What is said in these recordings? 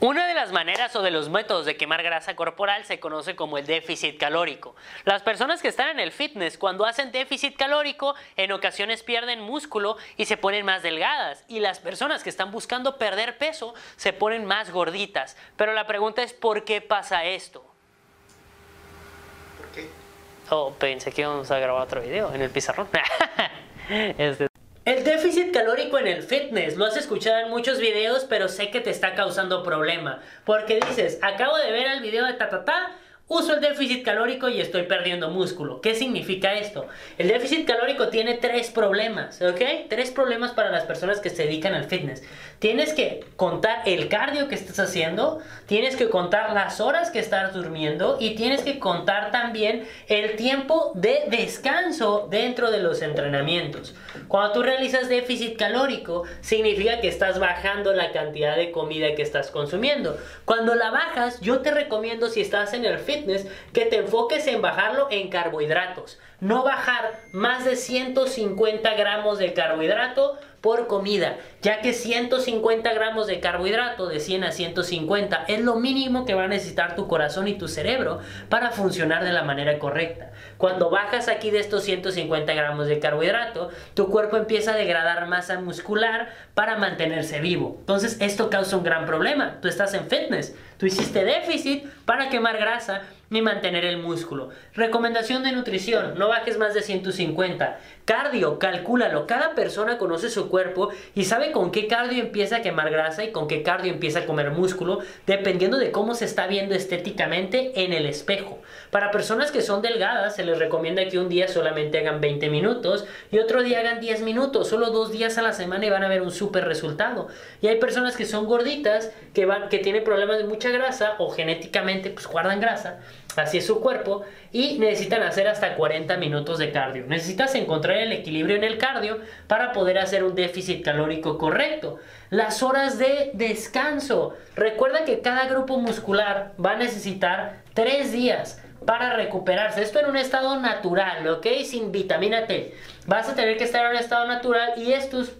Una de las maneras o de los métodos de quemar grasa corporal se conoce como el déficit calórico. Las personas que están en el fitness cuando hacen déficit calórico en ocasiones pierden músculo y se ponen más delgadas y las personas que están buscando perder peso se ponen más gorditas. Pero la pregunta es ¿por qué pasa esto? ¿Por qué? Oh, pensé que íbamos a grabar otro video en el pizarrón. Este, el déficit calórico en el fitness, lo has escuchado en muchos videos, pero sé que te está causando problema. Porque dices, acabo de ver el video de ta uso el déficit calórico y estoy perdiendo músculo. ¿Qué significa esto? El déficit calórico tiene tres problemas, ¿ok? Tres problemas para las personas que se dedican al fitness. Tienes que contar el cardio que estás haciendo, tienes que contar las horas que estás durmiendo y tienes que contar también el tiempo de descanso dentro de los entrenamientos. Cuando tú realizas déficit calórico, significa que estás bajando la cantidad de comida que estás consumiendo. Cuando la bajas, yo te recomiendo si estás en el fitness, que te enfoques en bajarlo en carbohidratos. No bajar más de 150 gramos de carbohidrato por comida, ya que 150 gramos de carbohidrato de 100 a 150 es lo mínimo que va a necesitar tu corazón y tu cerebro para funcionar de la manera correcta. Cuando bajas aquí de estos 150 gramos de carbohidrato, tu cuerpo empieza a degradar masa muscular para mantenerse vivo. Entonces esto causa un gran problema. Tú estás en fitness, tú hiciste déficit para quemar grasa ni mantener el músculo. Recomendación de nutrición, no bajes más de 150. Cardio, calcúlalo. Cada persona conoce su cuerpo y sabe con qué cardio empieza a quemar grasa y con qué cardio empieza a comer músculo, dependiendo de cómo se está viendo estéticamente en el espejo. Para personas que son delgadas, se les recomienda que un día solamente hagan 20 minutos y otro día hagan 10 minutos, solo dos días a la semana y van a ver un súper resultado. Y hay personas que son gorditas, que, van, que tienen problemas de mucha grasa o genéticamente pues guardan grasa Así es su cuerpo y necesitan hacer hasta 40 minutos de cardio. Necesitas encontrar el equilibrio en el cardio para poder hacer un déficit calórico correcto. Las horas de descanso. Recuerda que cada grupo muscular va a necesitar 3 días para recuperarse. Esto en un estado natural, ¿ok? Sin vitamina T. Vas a tener que estar en un estado natural y estos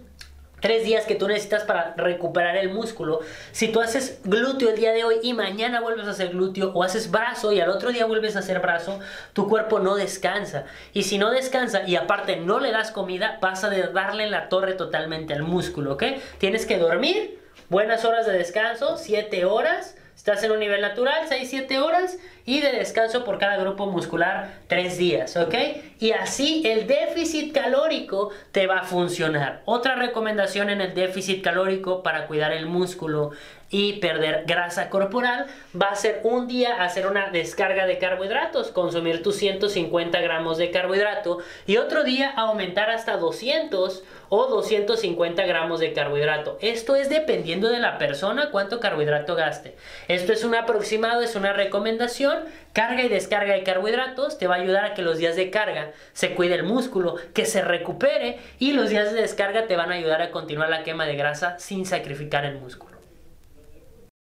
tres días que tú necesitas para recuperar el músculo. Si tú haces glúteo el día de hoy y mañana vuelves a hacer glúteo o haces brazo y al otro día vuelves a hacer brazo, tu cuerpo no descansa. Y si no descansa y aparte no le das comida, pasa de darle la torre totalmente al músculo, ¿ok? Tienes que dormir, buenas horas de descanso, 7 horas Estás en un nivel natural, 6-7 horas y de descanso por cada grupo muscular 3 días, ¿ok? Y así el déficit calórico te va a funcionar. Otra recomendación en el déficit calórico para cuidar el músculo y perder grasa corporal va a ser un día hacer una descarga de carbohidratos, consumir tus 150 gramos de carbohidrato y otro día aumentar hasta 200 o 250 gramos de carbohidrato. Esto es dependiendo de la persona cuánto carbohidrato gaste. Esto es un aproximado, es una recomendación. Carga y descarga de carbohidratos te va a ayudar a que los días de carga se cuide el músculo, que se recupere y los días de descarga te van a ayudar a continuar la quema de grasa sin sacrificar el músculo.